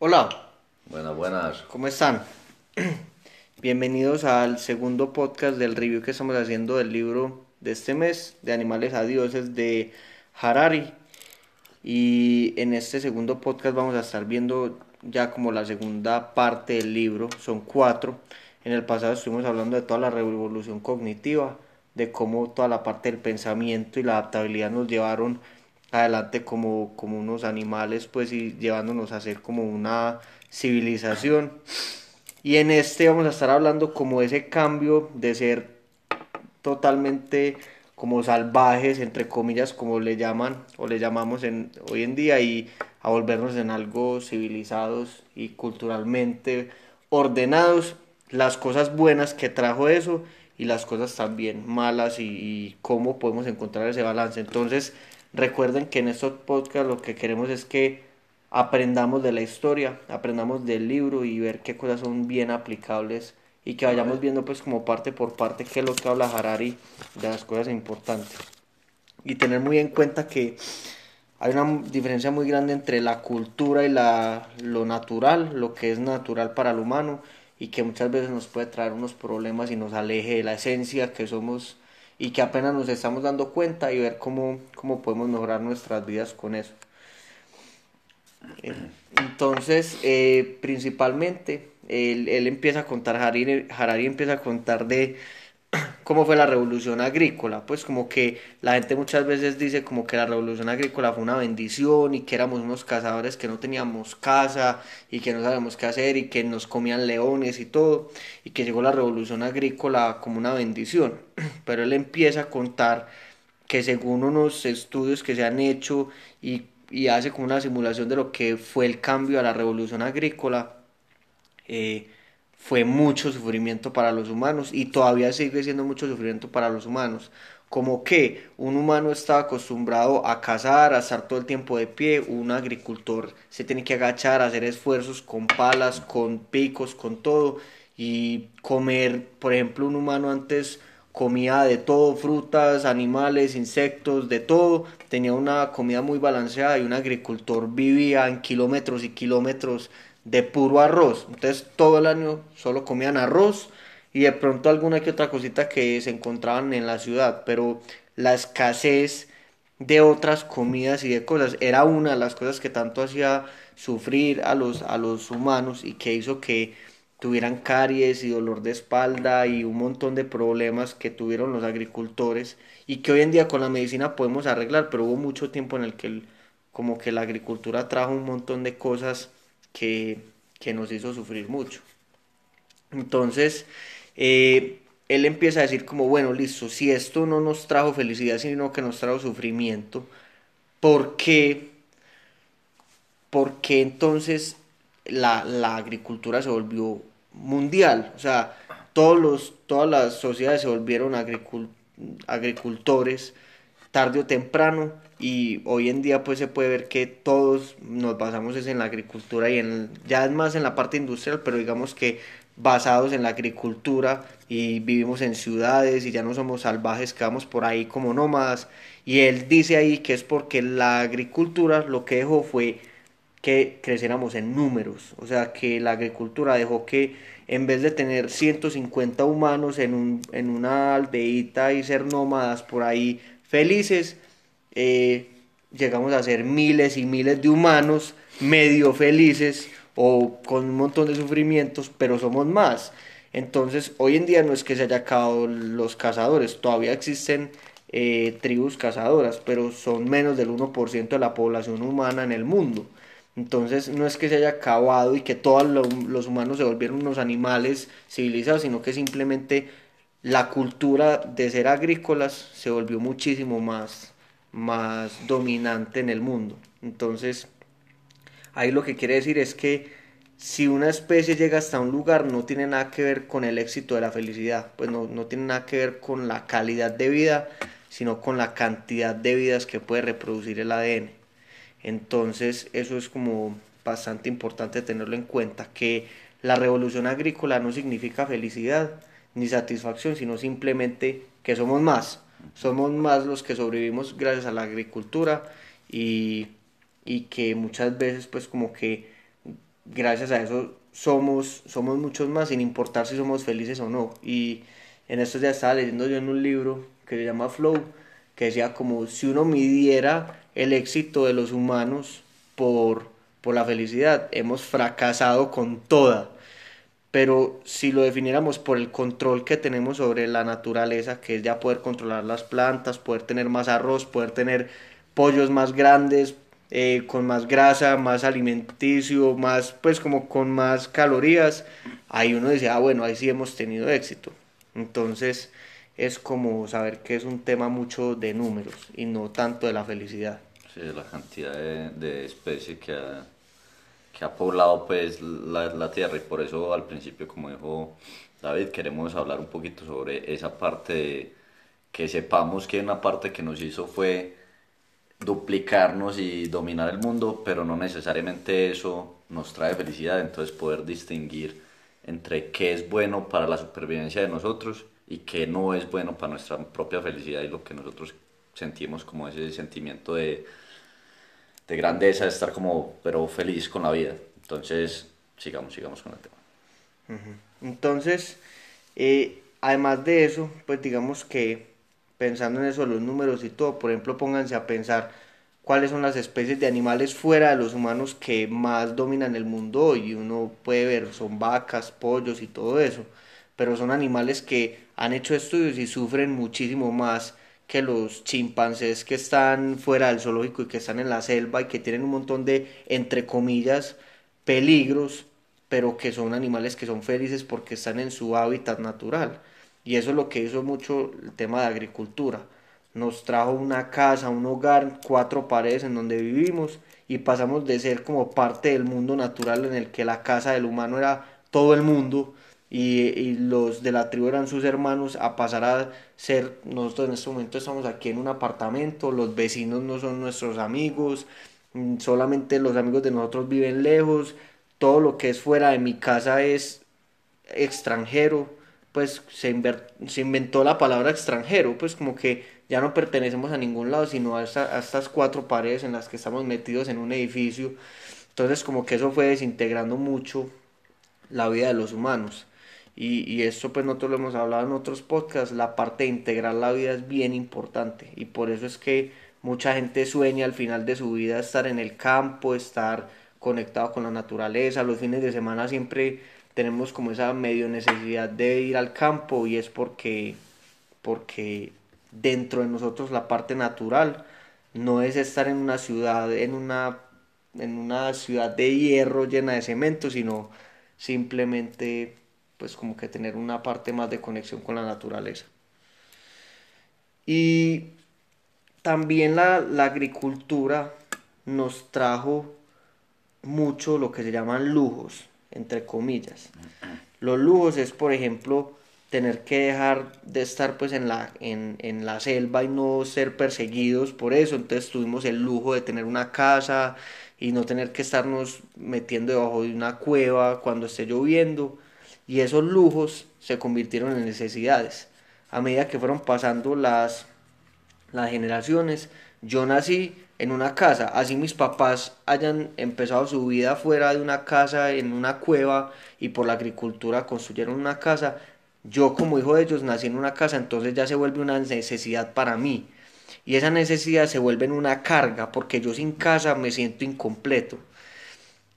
Hola, Buenas, buenas. ¿cómo están? Bienvenidos al segundo podcast del review que estamos haciendo del libro de este mes, de Animales a Dioses, de Harari. Y en este segundo podcast vamos a estar viendo ya como la segunda parte del libro, son cuatro. En el pasado estuvimos hablando de toda la revolución cognitiva, de cómo toda la parte del pensamiento y la adaptabilidad nos llevaron adelante como, como unos animales, pues y llevándonos a ser como una civilización. Y en este vamos a estar hablando como ese cambio de ser totalmente como salvajes, entre comillas, como le llaman o le llamamos en, hoy en día, y a volvernos en algo civilizados y culturalmente ordenados, las cosas buenas que trajo eso y las cosas también malas y, y cómo podemos encontrar ese balance. Entonces, recuerden que en estos podcasts lo que queremos es que aprendamos de la historia, aprendamos del libro y ver qué cosas son bien aplicables y que vayamos viendo pues como parte por parte qué es lo que habla Harari de las cosas importantes. Y tener muy en cuenta que hay una diferencia muy grande entre la cultura y la, lo natural, lo que es natural para el humano y que muchas veces nos puede traer unos problemas y nos aleje de la esencia que somos y que apenas nos estamos dando cuenta y ver cómo, cómo podemos mejorar nuestras vidas con eso. Entonces, eh, principalmente, él, él, empieza a contar, Harari, Harari empieza a contar de cómo fue la revolución agrícola, pues como que la gente muchas veces dice como que la revolución agrícola fue una bendición y que éramos unos cazadores que no teníamos casa y que no sabíamos qué hacer y que nos comían leones y todo y que llegó la revolución agrícola como una bendición, pero él empieza a contar que según unos estudios que se han hecho y y hace como una simulación de lo que fue el cambio a la revolución agrícola, eh, fue mucho sufrimiento para los humanos y todavía sigue siendo mucho sufrimiento para los humanos. Como que un humano estaba acostumbrado a cazar, a estar todo el tiempo de pie, un agricultor se tiene que agachar, hacer esfuerzos con palas, con picos, con todo y comer, por ejemplo, un humano antes comía de todo, frutas, animales, insectos, de todo. Tenía una comida muy balanceada y un agricultor vivía en kilómetros y kilómetros de puro arroz. Entonces todo el año solo comían arroz y de pronto alguna que otra cosita que se encontraban en la ciudad, pero la escasez de otras comidas y de cosas era una de las cosas que tanto hacía sufrir a los, a los humanos y que hizo que tuvieran caries y dolor de espalda y un montón de problemas que tuvieron los agricultores y que hoy en día con la medicina podemos arreglar, pero hubo mucho tiempo en el que como que la agricultura trajo un montón de cosas que, que nos hizo sufrir mucho. Entonces, eh, él empieza a decir como, bueno, listo, si esto no nos trajo felicidad, sino que nos trajo sufrimiento, ¿por qué? ¿Por qué entonces la, la agricultura se volvió mundial, o sea, todos los, todas las sociedades se volvieron agricul agricultores tarde o temprano y hoy en día pues se puede ver que todos nos basamos en la agricultura y en ya es más en la parte industrial pero digamos que basados en la agricultura y vivimos en ciudades y ya no somos salvajes que vamos por ahí como nómadas. Y él dice ahí que es porque la agricultura lo que dejó fue que creciéramos en números, o sea que la agricultura dejó que en vez de tener 150 humanos en, un, en una aldeíta y ser nómadas por ahí felices, eh, llegamos a ser miles y miles de humanos medio felices o con un montón de sufrimientos, pero somos más. Entonces, hoy en día no es que se haya acabado los cazadores, todavía existen eh, tribus cazadoras, pero son menos del 1% de la población humana en el mundo. Entonces no es que se haya acabado y que todos los humanos se volvieron unos animales civilizados, sino que simplemente la cultura de ser agrícolas se volvió muchísimo más, más dominante en el mundo. Entonces, ahí lo que quiere decir es que si una especie llega hasta un lugar no tiene nada que ver con el éxito de la felicidad, pues no, no tiene nada que ver con la calidad de vida, sino con la cantidad de vidas que puede reproducir el ADN. Entonces eso es como bastante importante tenerlo en cuenta, que la revolución agrícola no significa felicidad ni satisfacción, sino simplemente que somos más, somos más los que sobrevivimos gracias a la agricultura y, y que muchas veces pues como que gracias a eso somos, somos muchos más sin importar si somos felices o no. Y en estos días estaba leyendo yo en un libro que se llama Flow, que decía como si uno midiera el éxito de los humanos por, por la felicidad, hemos fracasado con toda. Pero si lo definiéramos por el control que tenemos sobre la naturaleza, que es ya poder controlar las plantas, poder tener más arroz, poder tener pollos más grandes, eh, con más grasa, más alimenticio, más, pues como con más calorías, ahí uno dice, ah, bueno, ahí sí hemos tenido éxito. Entonces es como saber que es un tema mucho de números y no tanto de la felicidad. Sí, la cantidad de, de especies que ha, que ha poblado pues la, la tierra. Y por eso al principio, como dijo David, queremos hablar un poquito sobre esa parte de que sepamos que una parte que nos hizo fue duplicarnos y dominar el mundo, pero no necesariamente eso nos trae felicidad, entonces poder distinguir entre qué es bueno para la supervivencia de nosotros y qué no es bueno para nuestra propia felicidad y lo que nosotros sentimos como ese sentimiento de, de grandeza, de estar como, pero feliz con la vida. Entonces, sigamos, sigamos con el tema. Entonces, eh, además de eso, pues digamos que pensando en eso, los números y todo, por ejemplo, pónganse a pensar cuáles son las especies de animales fuera de los humanos que más dominan el mundo hoy. Uno puede ver, son vacas, pollos y todo eso, pero son animales que han hecho estudios y sufren muchísimo más que los chimpancés que están fuera del zoológico y que están en la selva y que tienen un montón de, entre comillas, peligros, pero que son animales que son felices porque están en su hábitat natural. Y eso es lo que hizo mucho el tema de agricultura. Nos trajo una casa, un hogar, cuatro paredes en donde vivimos y pasamos de ser como parte del mundo natural en el que la casa del humano era todo el mundo y, los de la tribu eran sus hermanos a pasar a ser, nosotros en este momento estamos aquí en un apartamento, los vecinos no son nuestros amigos, mm, solamente los amigos de nosotros viven lejos, todo lo que es fuera de mi casa es extranjero pues se, se, inventó la palabra extranjero, pues como que ya no pertenecemos a ningún lado, sino a, estas cuatro paredes en las que estamos metidos en un edificio. Entonces como que eso fue desintegrando mucho la vida de los humanos. Y, y esto pues nosotros lo hemos hablado en otros podcasts, la parte de integrar la vida es bien importante. Y por eso es que mucha gente sueña al final de su vida estar en el campo, estar conectado con la naturaleza, los fines de semana siempre tenemos como esa medio necesidad de ir al campo y es porque, porque dentro de nosotros la parte natural no es estar en una ciudad, en una, en una ciudad de hierro llena de cemento, sino simplemente pues como que tener una parte más de conexión con la naturaleza. Y también la, agricultura nos trajo mucho lo que se llaman lujos entre comillas. Los lujos es, por ejemplo, tener que dejar de estar pues en la, en, en la selva y no ser perseguidos por eso. Entonces tuvimos el lujo de tener una casa y no tener que estarnos metiendo debajo de una cueva cuando esté lloviendo. Y esos lujos se convirtieron en necesidades. A medida que fueron pasando las, las generaciones, yo nací en una casa, así mis papás hayan empezado su vida fuera de una casa, en una cueva, y por la agricultura construyeron una casa, yo como hijo de ellos nací en una casa, entonces ya se vuelve una necesidad para mí. Y esa necesidad se vuelve en una carga, porque yo sin casa me siento incompleto.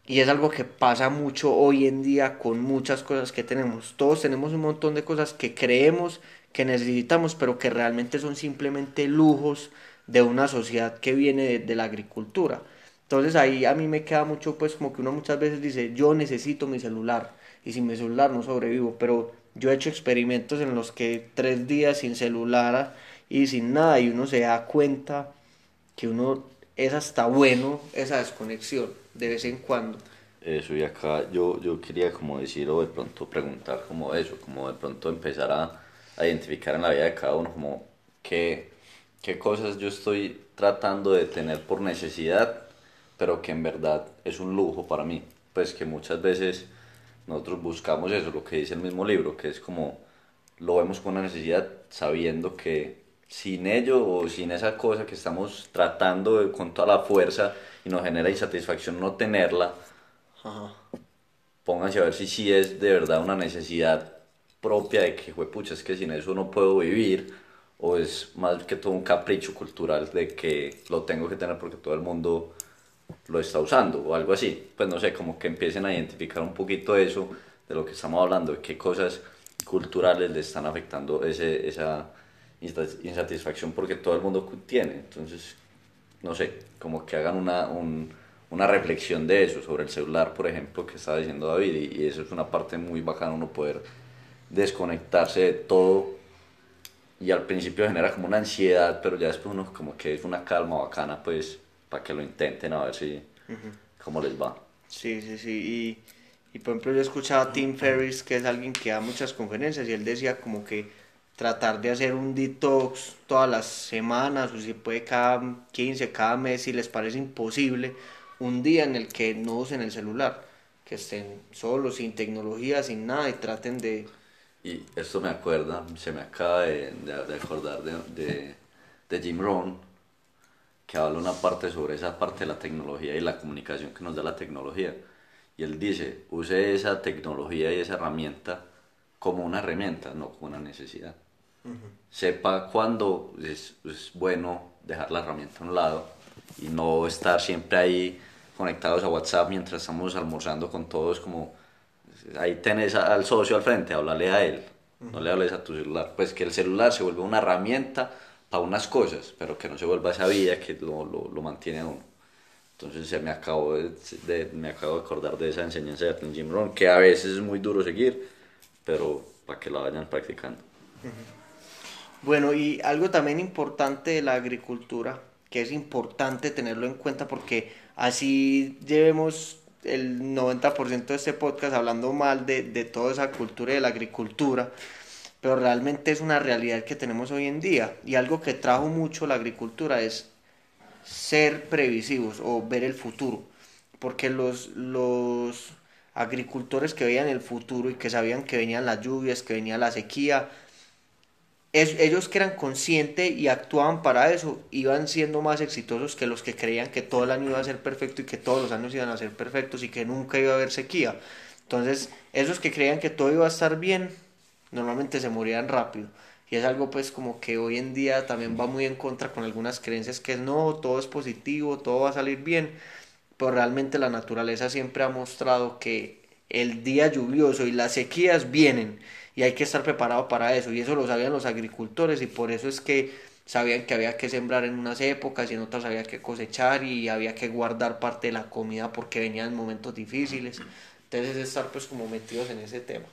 Y es algo que pasa mucho hoy en día con muchas cosas que tenemos. Todos tenemos un montón de cosas que creemos que necesitamos, pero que realmente son simplemente lujos de una sociedad que viene de, la agricultura. Entonces ahí a mí me queda mucho, pues como que uno muchas veces dice, yo necesito mi celular y sin mi celular no sobrevivo, pero yo he hecho experimentos en los que tres días sin celular y sin nada y uno se da cuenta que uno es hasta bueno esa desconexión de vez en cuando. Eso, y acá yo, yo quería como decir o de pronto preguntar como eso, como de pronto empezar a, identificar en la vida de cada uno como qué qué cosas yo estoy tratando de tener por necesidad, pero que en verdad es un lujo para mí. Pues que muchas veces nosotros buscamos eso, lo que dice el mismo libro, que es como lo vemos con una necesidad sabiendo que sin ello o sin esa cosa que estamos tratando de, con toda la fuerza y nos genera insatisfacción no tenerla, pónganse a ver si sí es de verdad una necesidad propia de que, pucha, es que sin eso no puedo vivir, o es más que todo un capricho cultural de que lo tengo que tener porque todo el mundo lo está usando o algo así. Pues no sé, como que empiecen a identificar un poquito eso de lo que estamos hablando, de qué cosas culturales le están afectando ese, esa insatisfacción porque todo el mundo tiene. Entonces, no sé, como que hagan una, un, una reflexión de eso, sobre el celular, por ejemplo, que estaba diciendo David, y, y eso es una parte muy bacana, uno poder desconectarse de todo y al principio genera como una ansiedad, pero ya después uno como que es una calma bacana, pues para que lo intenten a ver si cómo les va. Sí, sí, sí. Y, y por ejemplo yo escuchaba a Tim Ferriss, que es alguien que da muchas conferencias, y él decía como que tratar de hacer un detox todas las semanas, o si puede cada 15, cada mes, si les parece imposible, un día en el que no usen el celular, que estén solos, sin tecnología, sin nada, y traten de y esto me acuerda, se me acaba de, de, acordar de, de, Jim Rohn, que habla una parte sobre esa parte de la tecnología y la comunicación que nos da la tecnología. Y él dice, use esa tecnología y esa herramienta como una herramienta, no como una necesidad. Sepa cuándo es, es, bueno dejar la herramienta a un lado y no estar siempre ahí conectados a WhatsApp mientras estamos almorzando con todos como ahí tenés al socio al frente, háblale a él, no le hables a tu celular. Pues que el celular se vuelva una herramienta para unas cosas, pero que no se vuelva esa vía que lo, lo, lo mantiene uno. Entonces se me acabo de, me acabo de acordar de esa enseñanza de Jim Rohn, que a veces es muy duro seguir, pero para que la vayan practicando. Bueno, y algo también importante de la agricultura, que es importante tenerlo en cuenta porque así llevemos el 90% de este podcast hablando mal de, de toda esa cultura y de la agricultura, pero realmente es una realidad que tenemos hoy en día. Y algo que trajo mucho la agricultura es ser previsivos o ver el futuro. Porque los, los agricultores que veían el futuro y que sabían que venían las lluvias, que venía la sequía, ellos que eran conscientes y actuaban para eso, iban siendo más exitosos que los que creían que todo el año iba a ser perfecto y que todos los años iban a ser perfectos y que nunca iba a haber sequía. Entonces, esos que creían que todo iba a estar bien, normalmente se morían rápido. Y es algo pues como que hoy en día también va muy en contra con algunas creencias que no, todo es positivo, todo va a salir bien, pero realmente la naturaleza siempre ha mostrado que el día lluvioso y las sequías vienen y hay que estar preparado para eso y eso lo sabían los agricultores y por eso es que sabían que había que sembrar en unas épocas y en otras había que cosechar y había que guardar parte de la comida porque venían momentos difíciles. Entonces es estar pues como metidos en ese tema.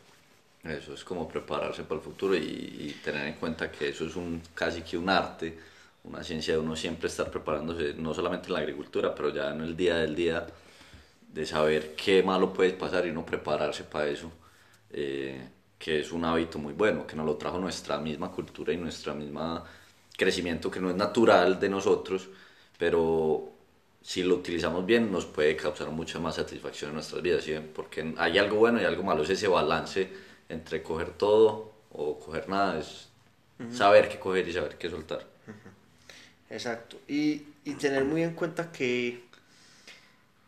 Eso es como prepararse para el futuro y, tener en cuenta que eso es un casi que un arte una ciencia de uno siempre estar preparándose no solamente en la agricultura pero ya en el día del día de saber qué malo puede pasar y no prepararse para eso. Eh, que es un hábito muy bueno, que nos lo trajo nuestra misma cultura y nuestro mismo crecimiento, que no es natural de nosotros, pero si lo utilizamos bien nos puede causar mucha más satisfacción en nuestras vidas, ¿sí? porque hay algo bueno y algo malo, es ese balance entre coger todo o coger nada, es saber qué coger y saber qué soltar. Exacto, y, y tener muy en cuenta que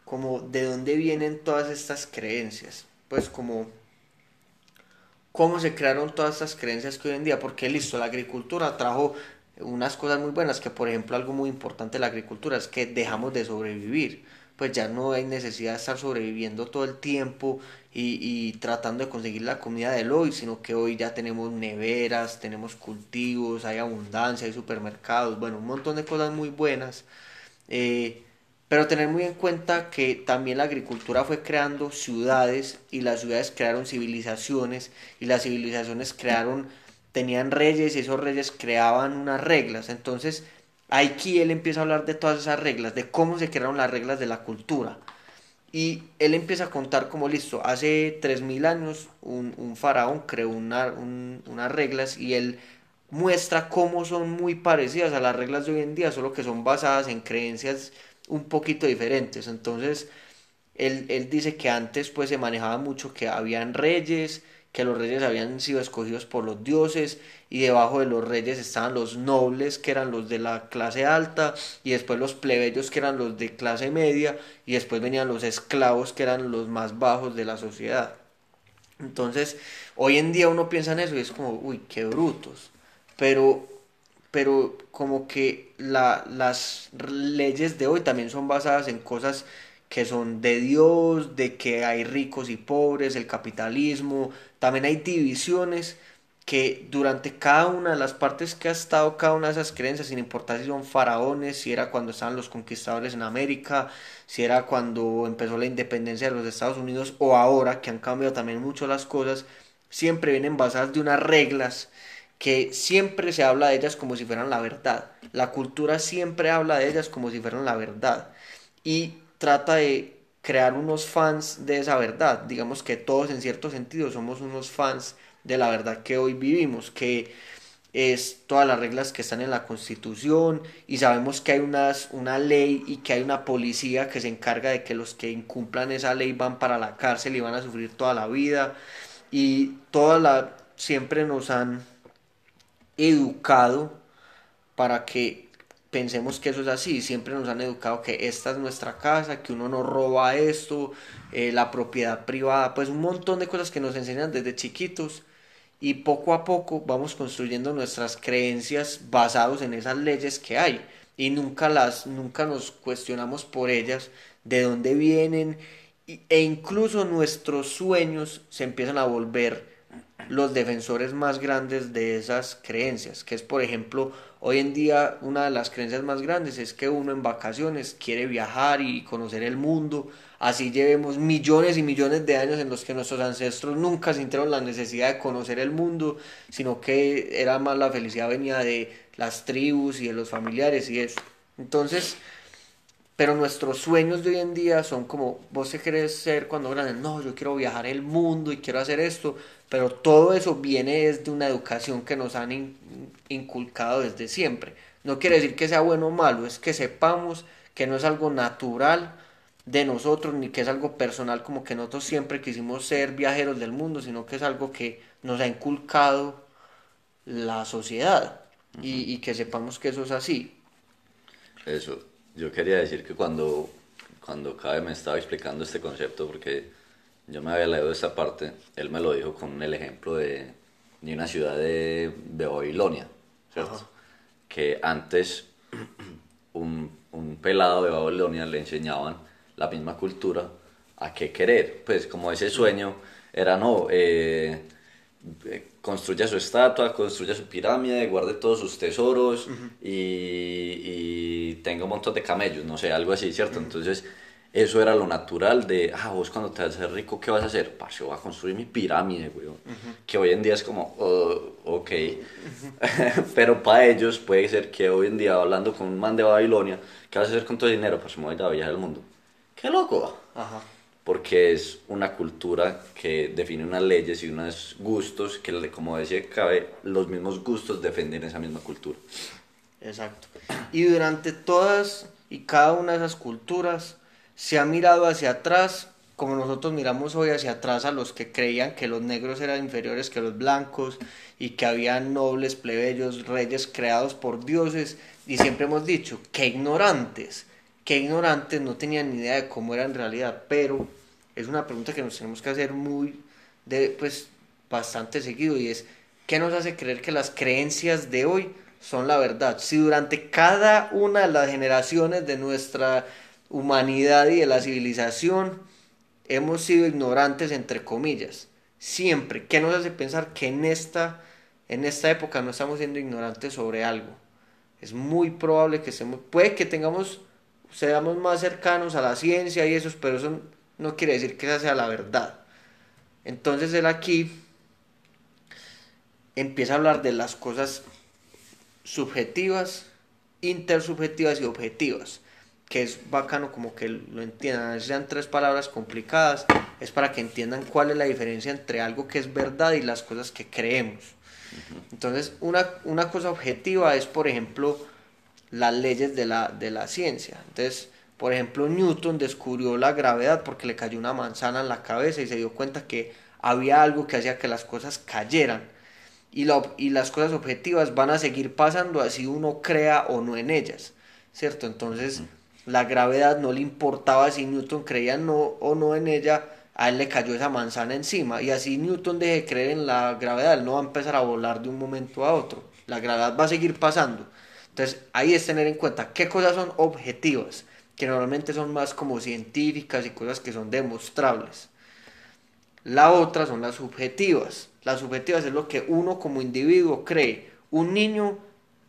como de dónde vienen todas estas creencias, pues como cómo se crearon todas estas creencias que hoy en día, porque listo, la agricultura trajo unas cosas muy buenas, que por ejemplo algo muy importante de la agricultura es que dejamos de sobrevivir, pues ya no hay necesidad de estar sobreviviendo todo el tiempo y, y tratando de conseguir la comida del hoy, sino que hoy ya tenemos neveras, tenemos cultivos, hay abundancia, hay supermercados, bueno, un montón de cosas muy buenas. Eh, pero tener muy en cuenta que también la agricultura fue creando ciudades y las ciudades crearon civilizaciones y las civilizaciones crearon, tenían reyes y esos reyes creaban unas reglas. Entonces aquí él empieza a hablar de todas esas reglas, de cómo se crearon las reglas de la cultura. Y él empieza a contar como listo, hace 3.000 años un, faraón creó una, unas reglas y él muestra cómo son muy parecidas a las reglas de hoy en día, solo que son basadas en creencias un poquito diferentes. Entonces, él, él, dice que antes pues se manejaba mucho que habían reyes que los reyes habían sido escogidos por los dioses y debajo de los reyes estaban los nobles que eran los de la clase alta y después los plebeyos que eran los de clase media y después venían los esclavos que eran los más bajos de la sociedad. Entonces, hoy en día uno piensa en eso y es como, uy, qué brutos. Pero, pero como que la, las leyes de hoy también son basadas en cosas que son de Dios, de que hay ricos y pobres, el capitalismo, también hay divisiones que durante cada una de las partes que ha estado cada una de esas creencias, sin importar si son faraones, si era cuando estaban los conquistadores en América, si era cuando empezó la independencia de los Estados Unidos o ahora que han cambiado también mucho las cosas, siempre vienen basadas de unas reglas que siempre se habla de ellas como si fueran la verdad. La cultura siempre habla de ellas como si fueran la verdad. Y trata de crear unos fans de esa verdad. Digamos que todos en cierto sentido somos unos fans de la verdad que hoy vivimos, que es todas las reglas que están en la constitución y sabemos que hay unas, una ley y que hay una policía que se encarga de que los que incumplan esa ley van para la cárcel y van a sufrir toda la vida y toda la siempre nos han educado para que pensemos que eso es así, siempre nos han educado que esta es nuestra casa, que uno no roba esto, eh, la propiedad privada, pues un montón de cosas que nos enseñan desde chiquitos. Y poco a poco vamos construyendo nuestras creencias basados en esas leyes que hay. Y nunca las nunca nos cuestionamos por ellas de dónde vienen e incluso nuestros sueños se empiezan a volver los defensores más grandes de esas creencias, que es por ejemplo, hoy en día una de las creencias más grandes es que uno en vacaciones quiere viajar y conocer el mundo, así llevemos millones y millones de años en los que nuestros ancestros nunca sintieron la necesidad de conocer el mundo, sino que era más la felicidad venía de las tribus y de los familiares y eso. Entonces, pero nuestros sueños de hoy en día son como, vos te querés ser cuando grande, no, yo quiero viajar el mundo y quiero hacer esto, pero todo eso viene desde una educación que nos han inculcado desde siempre. No quiere decir que sea bueno o malo, es que sepamos que no es algo natural de nosotros ni que es algo personal como que nosotros siempre quisimos ser viajeros del mundo, sino que es algo que nos ha inculcado la sociedad y, y que sepamos que eso es así. Eso, yo quería decir que cuando, cuando Cabe me estaba explicando este concepto, porque yo me había leído esta parte, él me lo dijo con el ejemplo de, de una ciudad de, de Babilonia, ¿cierto? Que antes un, un, pelado de Babilonia le enseñaban la misma cultura a qué querer, pues como ese sueño era no, eh, construya su estatua, construya su pirámide, guarde todos sus tesoros y, y, tenga un montón de camellos, no sé, algo así, ¿cierto? Entonces eso era lo natural de, ah, vos cuando te vas a hacer rico, ¿qué vas a hacer? Parce, voy a construir mi pirámide, güey. Que hoy en día es como, oh, ok. Pero para ellos puede ser que hoy en día, hablando con un man de Babilonia, ¿qué vas a hacer con todo el dinero? Pues me voy a viajar al mundo. ¡Qué loco! Ajá. Porque es una cultura que define unas leyes y unos gustos que, como decía Cabe, los mismos gustos defienden esa misma cultura. Exacto. Y durante todas y cada una de esas culturas, se ha mirado hacia atrás, como nosotros miramos hoy hacia atrás a los que creían que los negros eran inferiores que los blancos y que había nobles, plebeyos, reyes creados por dioses, y siempre hemos dicho, qué ignorantes, qué ignorantes, no tenían ni idea de cómo era en realidad, pero es una pregunta que nos tenemos que hacer muy, pues, bastante seguido, y es, ¿qué nos hace creer que las creencias de hoy son la verdad? Si durante cada una de las generaciones de nuestra humanidad y de la civilización hemos sido ignorantes entre comillas. Siempre. ¿Qué nos hace pensar que en esta, en esta época no estamos siendo ignorantes sobre algo? Es muy probable que estemos, puede que tengamos, seamos más cercanos a la ciencia y eso, pero eso no quiere decir que esa sea la verdad. Entonces él aquí empieza a hablar de las cosas subjetivas, intersubjetivas y objetivas que es bacano como que lo entiendan, sean tres palabras complicadas, es para que entiendan cuál es la diferencia entre algo que es verdad y las cosas que creemos. Entonces, una, una cosa objetiva es, por ejemplo, las leyes de la, de la ciencia. Entonces, por ejemplo, Newton descubrió la gravedad porque le cayó una manzana en la cabeza y se dio cuenta que había algo que hacía que las cosas cayeran. Y, y las cosas objetivas van a seguir pasando así uno crea o no en ellas, ¿cierto? Entonces la gravedad no le importaba si Newton creía no, o no en ella, a él le cayó esa manzana encima. Y así Newton deje de creer en la gravedad, él no va a empezar a volar de un momento a otro. La gravedad va a seguir pasando. Entonces ahí es tener en cuenta qué cosas son objetivas, que normalmente son más como científicas y cosas que son demostrables. La otra son las subjetivas. Las subjetivas es lo que uno como individuo cree. Un niño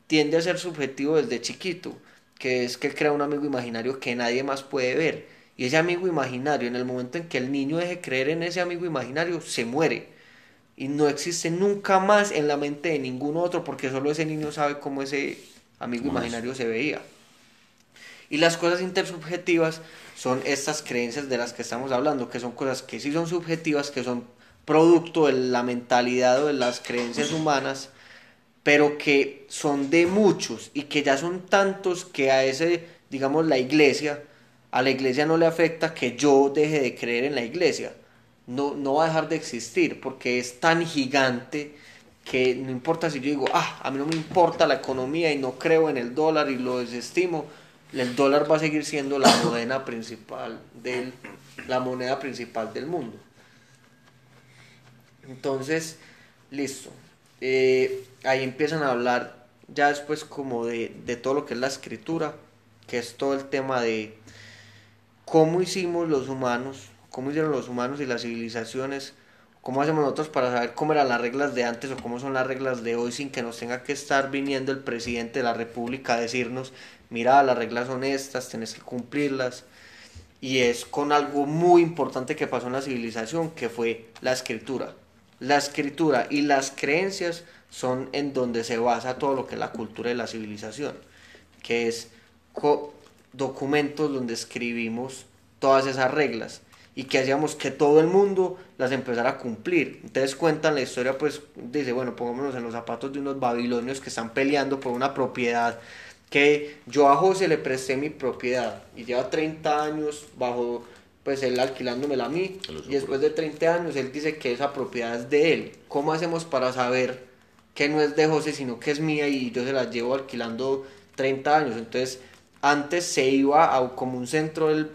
tiende a ser subjetivo desde chiquito, que es que crea un amigo imaginario que nadie más puede ver y ese amigo imaginario, en el momento en que el niño deje creer en ese amigo imaginario, se muere. Y no existe nunca más en la mente de ningún otro, porque solo ese niño sabe cómo ese amigo imaginario se veía. Y las cosas intersubjetivas son estas creencias de las que estamos hablando, que son cosas que sí son subjetivas, que son producto de la mentalidad o de las creencias humanas, pero que son de muchos y que ya son tantos que a ese, digamos, la iglesia, a la iglesia no le afecta que yo deje de creer en la iglesia. No, no va a dejar de existir porque es tan gigante que no importa si yo digo, ah, a mí no me importa la economía y no creo en el dólar y lo desestimo, el dólar va a seguir siendo la moneda principal del, la moneda principal del mundo. Entonces, listo. Eh, ahí empiezan a hablar ya después como de, de todo lo que es la escritura, que es todo el tema de cómo hicimos los humanos, cómo hicieron los humanos y las civilizaciones, cómo hacemos nosotros para saber cómo eran las reglas de antes o cómo son las reglas de hoy sin que nos tenga que estar viniendo el presidente de la República a decirnos, mira, las reglas son estas, tenés que cumplirlas. Y es con algo muy importante que pasó en la civilización, que fue la escritura. La escritura y las creencias son en donde se basa todo lo que es la cultura de la civilización, que es documentos donde escribimos todas esas reglas y que hacíamos que todo el mundo las empezara a cumplir. Entonces cuentan la historia, pues dice, bueno, pongámonos en los zapatos de unos babilonios que están peleando por una propiedad que yo a José le presté mi propiedad y lleva 30 años bajo, pues él alquilándomela a mí y después de 30 años él dice que esa propiedad es de él. ¿Cómo hacemos para saber que no es de José sino que es mía y yo se la llevo alquilando 30 años? Entonces antes se iba a como un centro del,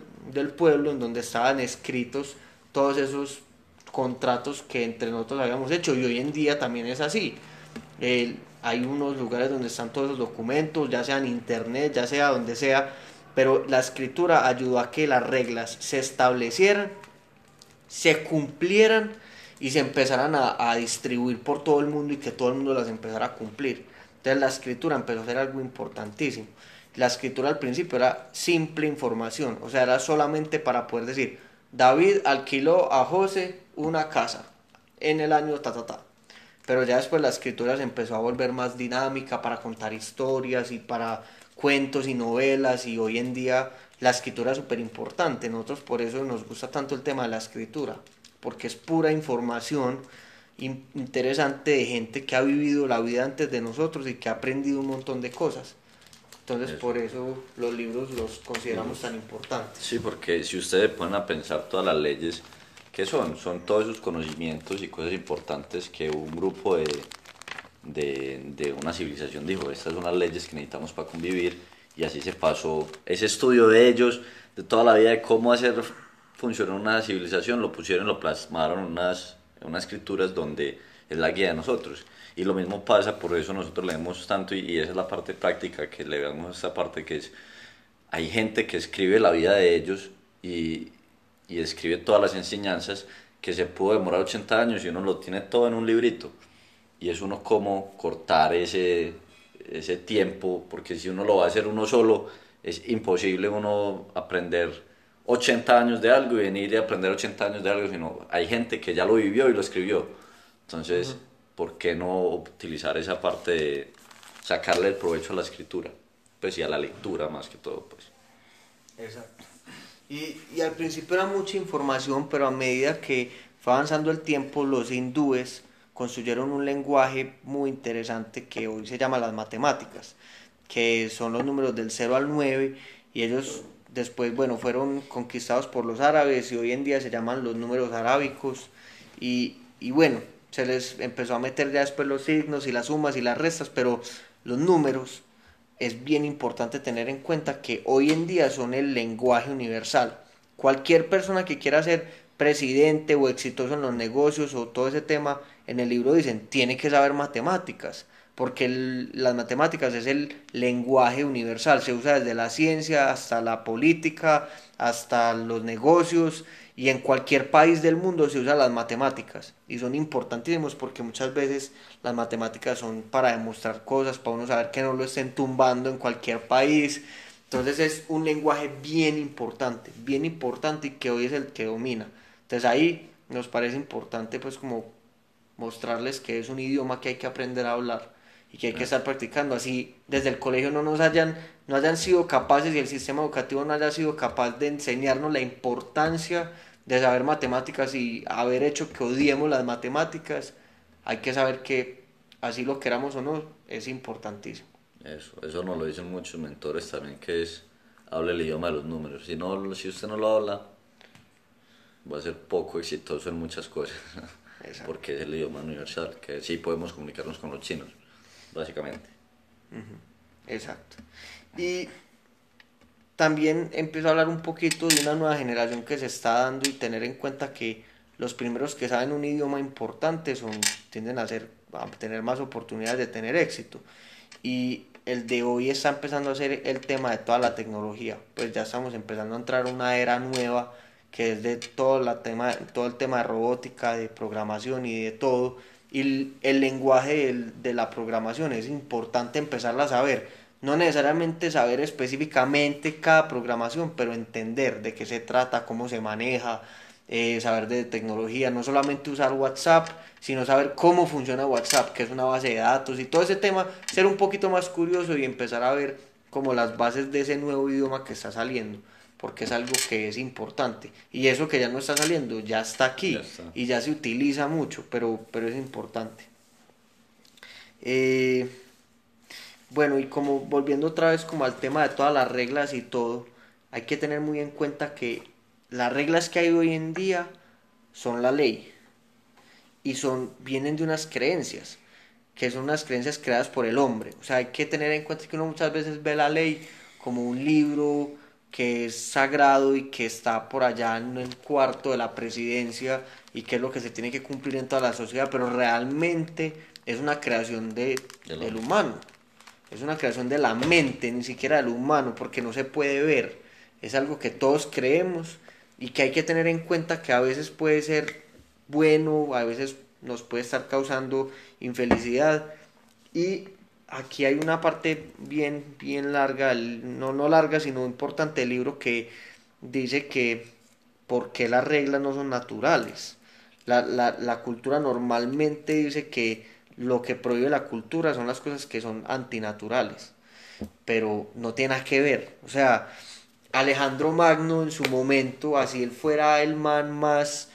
pueblo en donde estaban escritos todos esos contratos que entre nosotros habíamos hecho y hoy en día también es así. hay unos lugares donde están todos los documentos, ya sea en internet, ya sea donde sea, pero la escritura ayudó a que las reglas se establecieran, se cumplieran y se empezaran a, a distribuir por todo el mundo y que todo el mundo las empezara a cumplir. Entonces la escritura empezó a ser algo importantísimo la escritura al principio era simple información, o sea, era solamente para poder decir, David alquiló a José una casa en el año ta ta ta. Pero ya después la escritura se empezó a volver más dinámica para contar historias y para cuentos y novelas y hoy en día la escritura es súper importante. Nosotros por eso nos gusta tanto el tema de la escritura, porque es pura información interesante de gente que ha vivido la vida antes de nosotros y que ha aprendido un montón de cosas. Entonces por eso los libros los consideramos tan importantes. Sí, porque si ustedes ponen a pensar todas las leyes, ¿qué son? Son todos esos conocimientos y cosas importantes que un grupo de, de, de una civilización dijo, estas son las leyes que necesitamos para convivir y así se pasó ese estudio de ellos, de toda la vida de cómo hacer funcionar una civilización, lo pusieron, lo plasmaron en unas, en unas escrituras donde es la guía de nosotros. Y lo mismo pasa, por eso nosotros leemos tanto y, esa es la parte práctica que le vemos esta parte que es, hay gente que escribe la vida de ellos y, y escribe todas las enseñanzas que se pudo demorar 80 años y uno lo tiene todo en un librito. Y es uno como cortar ese, ese tiempo, porque si uno lo va a hacer uno solo, es imposible uno aprender 80 años de algo y venir y aprender 80 años de algo, sino hay gente que ya lo vivió y lo escribió. Entonces, ¿por qué no utilizar esa parte de sacarle el provecho a la escritura? Pues y a la lectura más que todo, pues. Exacto. Y, y al principio era mucha información, pero a medida que fue avanzando el tiempo, los hindúes construyeron un lenguaje muy interesante que hoy se llama las matemáticas, que son los números del 0 al 9, y ellos después, bueno, fueron conquistados por los árabes y hoy en día se llaman los números arábicos Y, y bueno, se les empezó a meter ya después los signos y las sumas y las restas, pero los números es bien importante tener en cuenta que hoy en día son el lenguaje universal. Cualquier persona que quiera ser presidente o exitoso en los negocios o todo ese tema, en el libro dicen, tiene que saber matemáticas, porque las matemáticas es el lenguaje universal, se usa desde la ciencia hasta la política, hasta los negocios, y en cualquier país del mundo se usan las matemáticas y son importantísimos porque muchas veces las matemáticas son para demostrar cosas, para uno saber que no lo estén tumbando en cualquier país. Entonces es un lenguaje bien importante, bien importante y que hoy es el que domina. Entonces ahí nos parece importante pues como mostrarles que es un idioma que hay que aprender a hablar y que hay que estar practicando. Así desde el colegio no nos hayan, no hayan sido capaces y el sistema educativo no haya sido capaz de enseñarnos la importancia de saber matemáticas y haber hecho que odiemos las matemáticas, hay que saber que así lo queramos o no, es importantísimo. Eso, eso nos lo dicen muchos mentores también, que es hable el idioma de los números. Si, no, si usted no lo habla, va a ser poco exitoso en muchas cosas, porque es el idioma universal, que sí podemos comunicarnos con los chinos básicamente. Exacto. Y también empiezo a hablar un poquito de una nueva generación que se está dando y tener en cuenta que los primeros que saben un idioma importante son, tienden a, ser, a tener más oportunidades de tener éxito. Y el de hoy está empezando a ser el tema de toda la tecnología. Pues ya estamos empezando a entrar en una era nueva que es de todo, la tema, todo el tema de robótica, de programación y de todo y el, lenguaje de la programación es importante empezarla a saber. No necesariamente saber específicamente cada programación, pero entender de qué se trata, cómo se maneja, eh, saber de tecnología, no solamente usar WhatsApp, sino saber cómo funciona WhatsApp, que es una base de datos y todo ese tema, ser un poquito más curioso y empezar a ver como las bases de ese nuevo idioma que está saliendo porque es algo que es importante. Y eso que ya no está saliendo, ya está aquí y ya se utiliza mucho, pero, pero es importante. Eh, bueno, y como volviendo otra vez como al tema de todas las reglas y todo, hay que tener muy en cuenta que las reglas que hay hoy en día son la ley y son vienen de unas creencias que son unas creencias creadas por el hombre. O sea, hay que tener en cuenta que uno muchas veces ve la ley como un libro que es sagrado y que está por allá en el cuarto de la presidencia y que es lo que se tiene que cumplir en toda la sociedad, pero realmente es una creación de, del humano, es una creación de la mente, ni siquiera del humano, porque no se puede ver, es algo que todos creemos y que hay que tener en cuenta que a veces puede ser bueno, a veces nos puede estar causando infelicidad y aquí hay una parte bien, bien larga, no, no larga, sino importante del libro que dice que por qué las reglas no son naturales. La, la, la cultura normalmente dice que lo que prohíbe la cultura son las cosas que son antinaturales, pero no tiene nada que ver. O sea, Alejandro Magno en su momento, así él fuera el man más,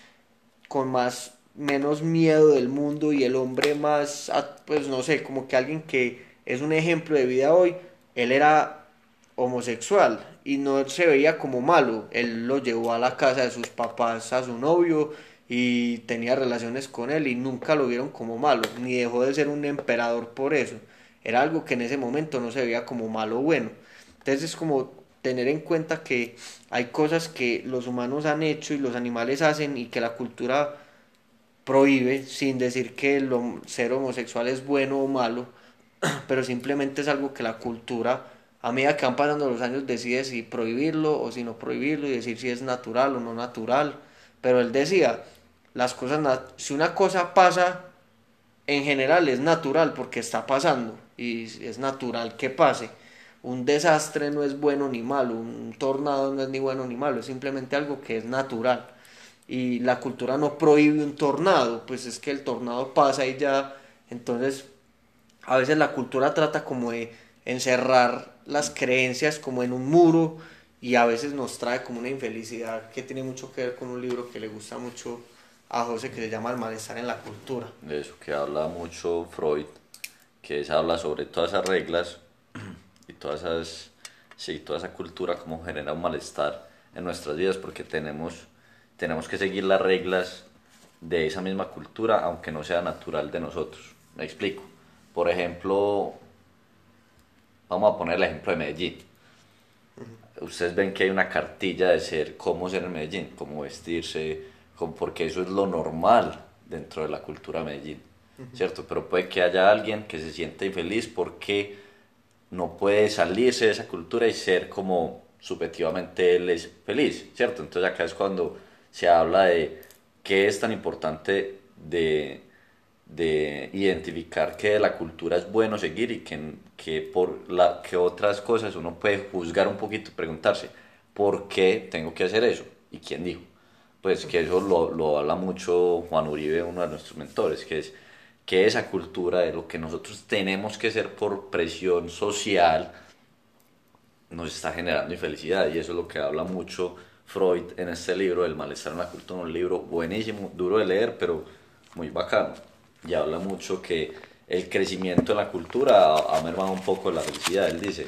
con más, menos miedo del mundo y el hombre más, pues no sé, como que alguien que es un ejemplo de vida hoy, él era homosexual y no se veía como malo, él lo llevó a la casa de sus papás a su novio y tenía relaciones con él y nunca lo vieron como malo, ni dejó de ser un emperador por eso, era algo que en ese momento no se veía como malo o bueno. Entonces es como tener en cuenta que hay cosas que los humanos han hecho y los animales hacen y que la cultura prohíbe sin decir que el ser homosexual es bueno o malo, pero simplemente es algo que la cultura, a medida que van pasando los años, decide si prohibirlo o si no prohibirlo y decir si es natural o no natural. Pero él decía, las cosas, si una cosa pasa, en general es natural porque está pasando y es natural que pase. Un desastre no es bueno ni malo, un tornado no es ni bueno ni malo, es simplemente algo que es natural. Y la cultura no prohíbe un tornado, pues es que el tornado pasa y ya, entonces a veces la cultura trata como de encerrar las creencias como en un muro y a veces nos trae como una infelicidad que tiene mucho que ver con un libro que le gusta mucho a José que se llama El malestar en la cultura. Eso que habla mucho Freud, que es, habla sobre todas esas reglas y todas esas, sí, toda esa cultura como genera un malestar en nuestras vidas porque tenemos, tenemos que seguir las reglas de esa misma cultura, aunque no sea natural de nosotros. Me explico. Por ejemplo, vamos a poner el ejemplo de Medellín. Ustedes ven que hay una cartilla de ser, cómo ser en Medellín, cómo vestirse, porque eso es lo normal dentro de la cultura de Medellín, ¿cierto? Pero puede que haya alguien que se sienta infeliz porque no puede salirse de esa cultura y ser como subjetivamente él es feliz, ¿cierto? Entonces acá es cuando se habla de qué es tan importante de, de identificar que de la cultura es bueno seguir y que, que por la, que otras cosas uno puede juzgar un poquito, preguntarse, ¿por qué tengo que hacer eso? ¿Y quién dijo? Pues que eso lo, lo habla mucho Juan Uribe, uno de nuestros mentores, que es que esa cultura de lo que nosotros tenemos que ser por presión social nos está generando infelicidad y eso es lo que habla mucho Freud en este libro, El malestar en la cultura, un libro buenísimo, duro de leer, pero muy bacano. Y habla mucho que el crecimiento en la cultura ha, mermado un poco la felicidad. Él dice,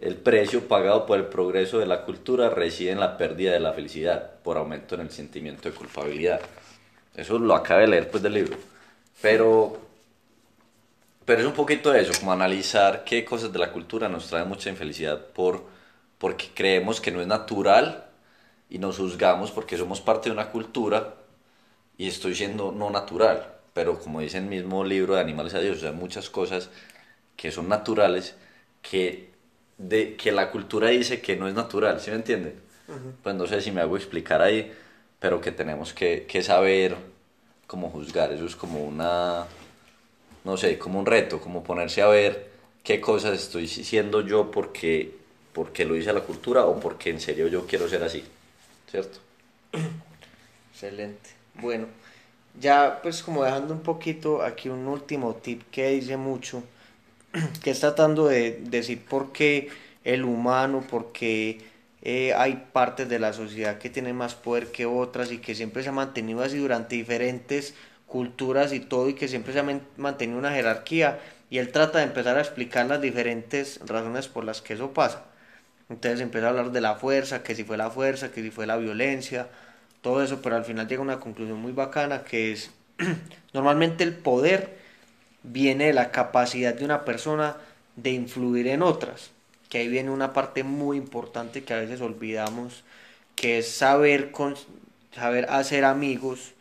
el precio pagado por el progreso de la cultura reside en la pérdida de la felicidad por aumento en el sentimiento de culpabilidad. Eso lo acaba de leer pues del libro. Pero, pero es un poquito eso, como analizar qué cosas de la cultura nos traen mucha infelicidad por, porque creemos que no es natural y nos juzgamos porque somos parte de una cultura y estoy siendo no natural. Pero como dice el mismo libro de Animales a Dios, hay muchas cosas que son naturales que, de, que la cultura dice que no es natural, ¿sí me entiende? Pues no sé si me hago explicar ahí, pero que tenemos que, que saber cómo juzgar. Eso es como una, no sé, como un reto, como ponerse a ver qué cosas estoy siendo yo porque, porque lo dice la cultura o porque en serio yo quiero ser así. ¿cierto? Excelente. Bueno, ya pues como dejando un poquito aquí un último tip que dice mucho, que está tratando de decir por qué el humano, por qué eh, hay partes de la sociedad que tienen más poder que otras y que siempre se ha mantenido así durante diferentes culturas y todo y que siempre se ha mantenido una jerarquía y él trata de empezar a explicar las diferentes razones por las que eso pasa. Entonces empieza a hablar de la fuerza, que si fue la fuerza, que si fue la violencia, todo eso, pero al final llega a una conclusión muy bacana que es, normalmente el poder viene de la capacidad de una persona de influir en otras, que ahí viene una parte muy importante que a veces olvidamos, que es saber, con, saber hacer amigos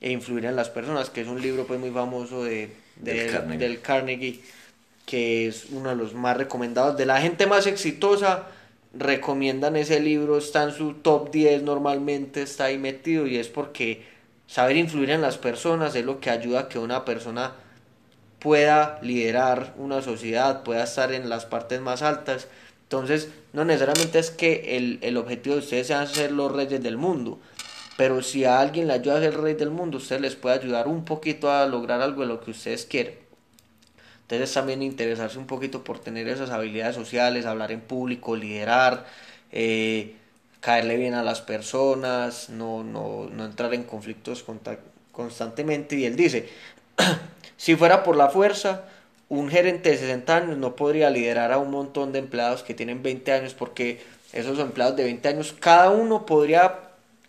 e influir en las personas, que es un libro pues muy famoso de, del Carnegie, que es uno de los más recomendados, de la gente más exitosa, recomiendan ese libro, está en su top 10 normalmente, está ahí metido y es porque saber influir en las personas es lo que ayuda a que una persona pueda liderar una sociedad, pueda estar en las partes más altas. Entonces, no necesariamente es que el, el objetivo de ustedes sea ser los reyes del mundo, pero si a alguien le ayuda a ser rey del mundo, usted les puede ayudar un poquito a lograr algo de lo que ustedes quieren. Entonces también interesarse un poquito por tener esas habilidades sociales, hablar en público, liderar, eh, caerle bien a las personas, no, no, no entrar en conflictos constantemente. Y él dice, si fuera por la fuerza, un gerente de 60 años no podría liderar a un montón de empleados que tienen 20 años porque esos empleados de 20 años, cada uno podría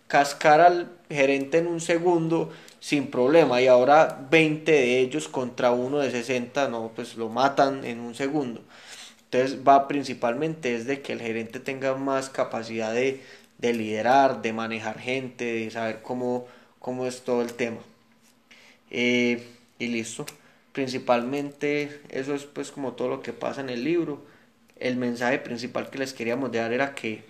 cascar al gerente en un segundo sin problema. Y ahora 20 de ellos contra uno de 60 no pues lo matan en un segundo. Entonces va principalmente es de que el gerente tenga más capacidad de, liderar de manejar gente de saber cómo, cómo es todo el tema. Eh, y listo. Principalmente eso es pues como todo lo que pasa en el libro. El mensaje principal que les queríamos dar era que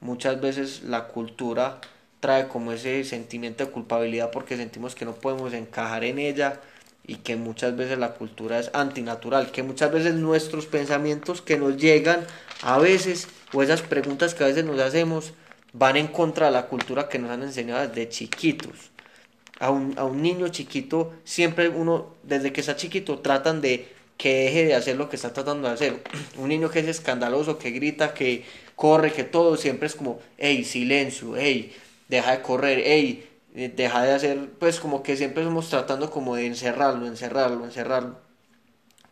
muchas veces la cultura trae como ese sentimiento de culpabilidad porque sentimos que no podemos encajar en ella y que muchas veces la cultura es antinatural, que muchas veces nuestros pensamientos que nos llegan a veces o esas preguntas que a veces nos hacemos van en contra de la cultura que nos han enseñado desde chiquitos. A un, a un niño chiquito, siempre uno, desde que está chiquito, tratan de que deje de hacer lo que está tratando de hacer. Un niño que es escandaloso, que grita, que corre, que todo, siempre es como, hey, silencio, hey, deja de correr, hey, eh, deja de hacer, pues como que siempre estamos tratando como de encerrarlo, encerrarlo, encerrarlo.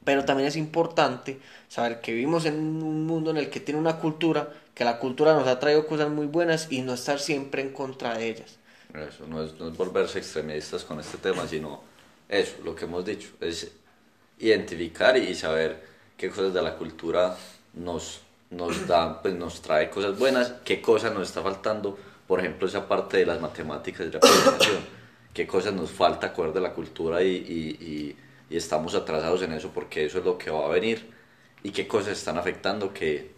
Pero también es importante saber que vivimos en un mundo en el que tiene una cultura, que la cultura nos ha traído cosas muy buenas y no estar siempre en contra de ellas. Eso, no es, no es volverse extremistas con este tema, sino eso, lo que hemos dicho, es identificar y saber qué cosas de la cultura nos, nos da, pues nos trae cosas buenas, qué cosas nos está faltando, por ejemplo, esa parte de las matemáticas y la programación, qué cosas nos falta coger de la cultura y, y, y, y estamos atrasados en eso porque eso es lo que va a venir y qué cosas están afectando que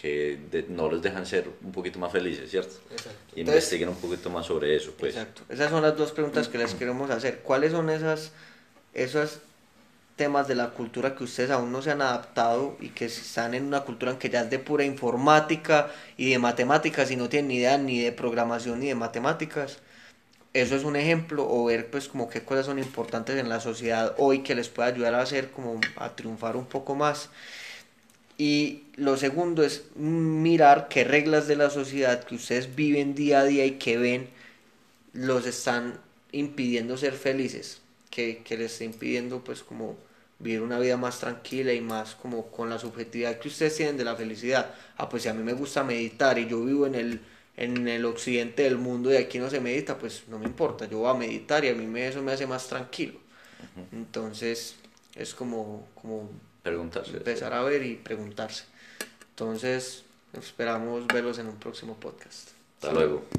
que de- no les dejan ser un poquito más felices, ¿cierto? Exacto. Investiguen un poquito más sobre eso, pues. Exacto. Esas son las dos preguntas que les queremos hacer. ¿Cuáles son esas, esos temas de la cultura que ustedes aún no se han adaptado y que están en una cultura en que ya es de pura informática y de matemáticas y no tienen ni idea ni de programación ni de matemáticas? Eso es un ejemplo o ver pues como qué cosas son importantes en la sociedad hoy que les puede ayudar a hacer como a triunfar un poco más. Y lo segundo es mirar qué reglas de la sociedad que ustedes viven día a día y que ven los están impidiendo ser felices, que, que les está impidiendo pues como vivir una vida más tranquila y más como con la subjetividad que ustedes tienen de la felicidad. Ah, pues si a mí me gusta meditar y yo vivo en el, en el occidente del mundo y aquí no se medita, pues no me importa, yo voy a meditar y a mí me, eso me hace más tranquilo. Entonces es como, como Preguntarse. empezar a ver y preguntarse. Entonces esperamos verlos en un próximo podcast. Hasta luego.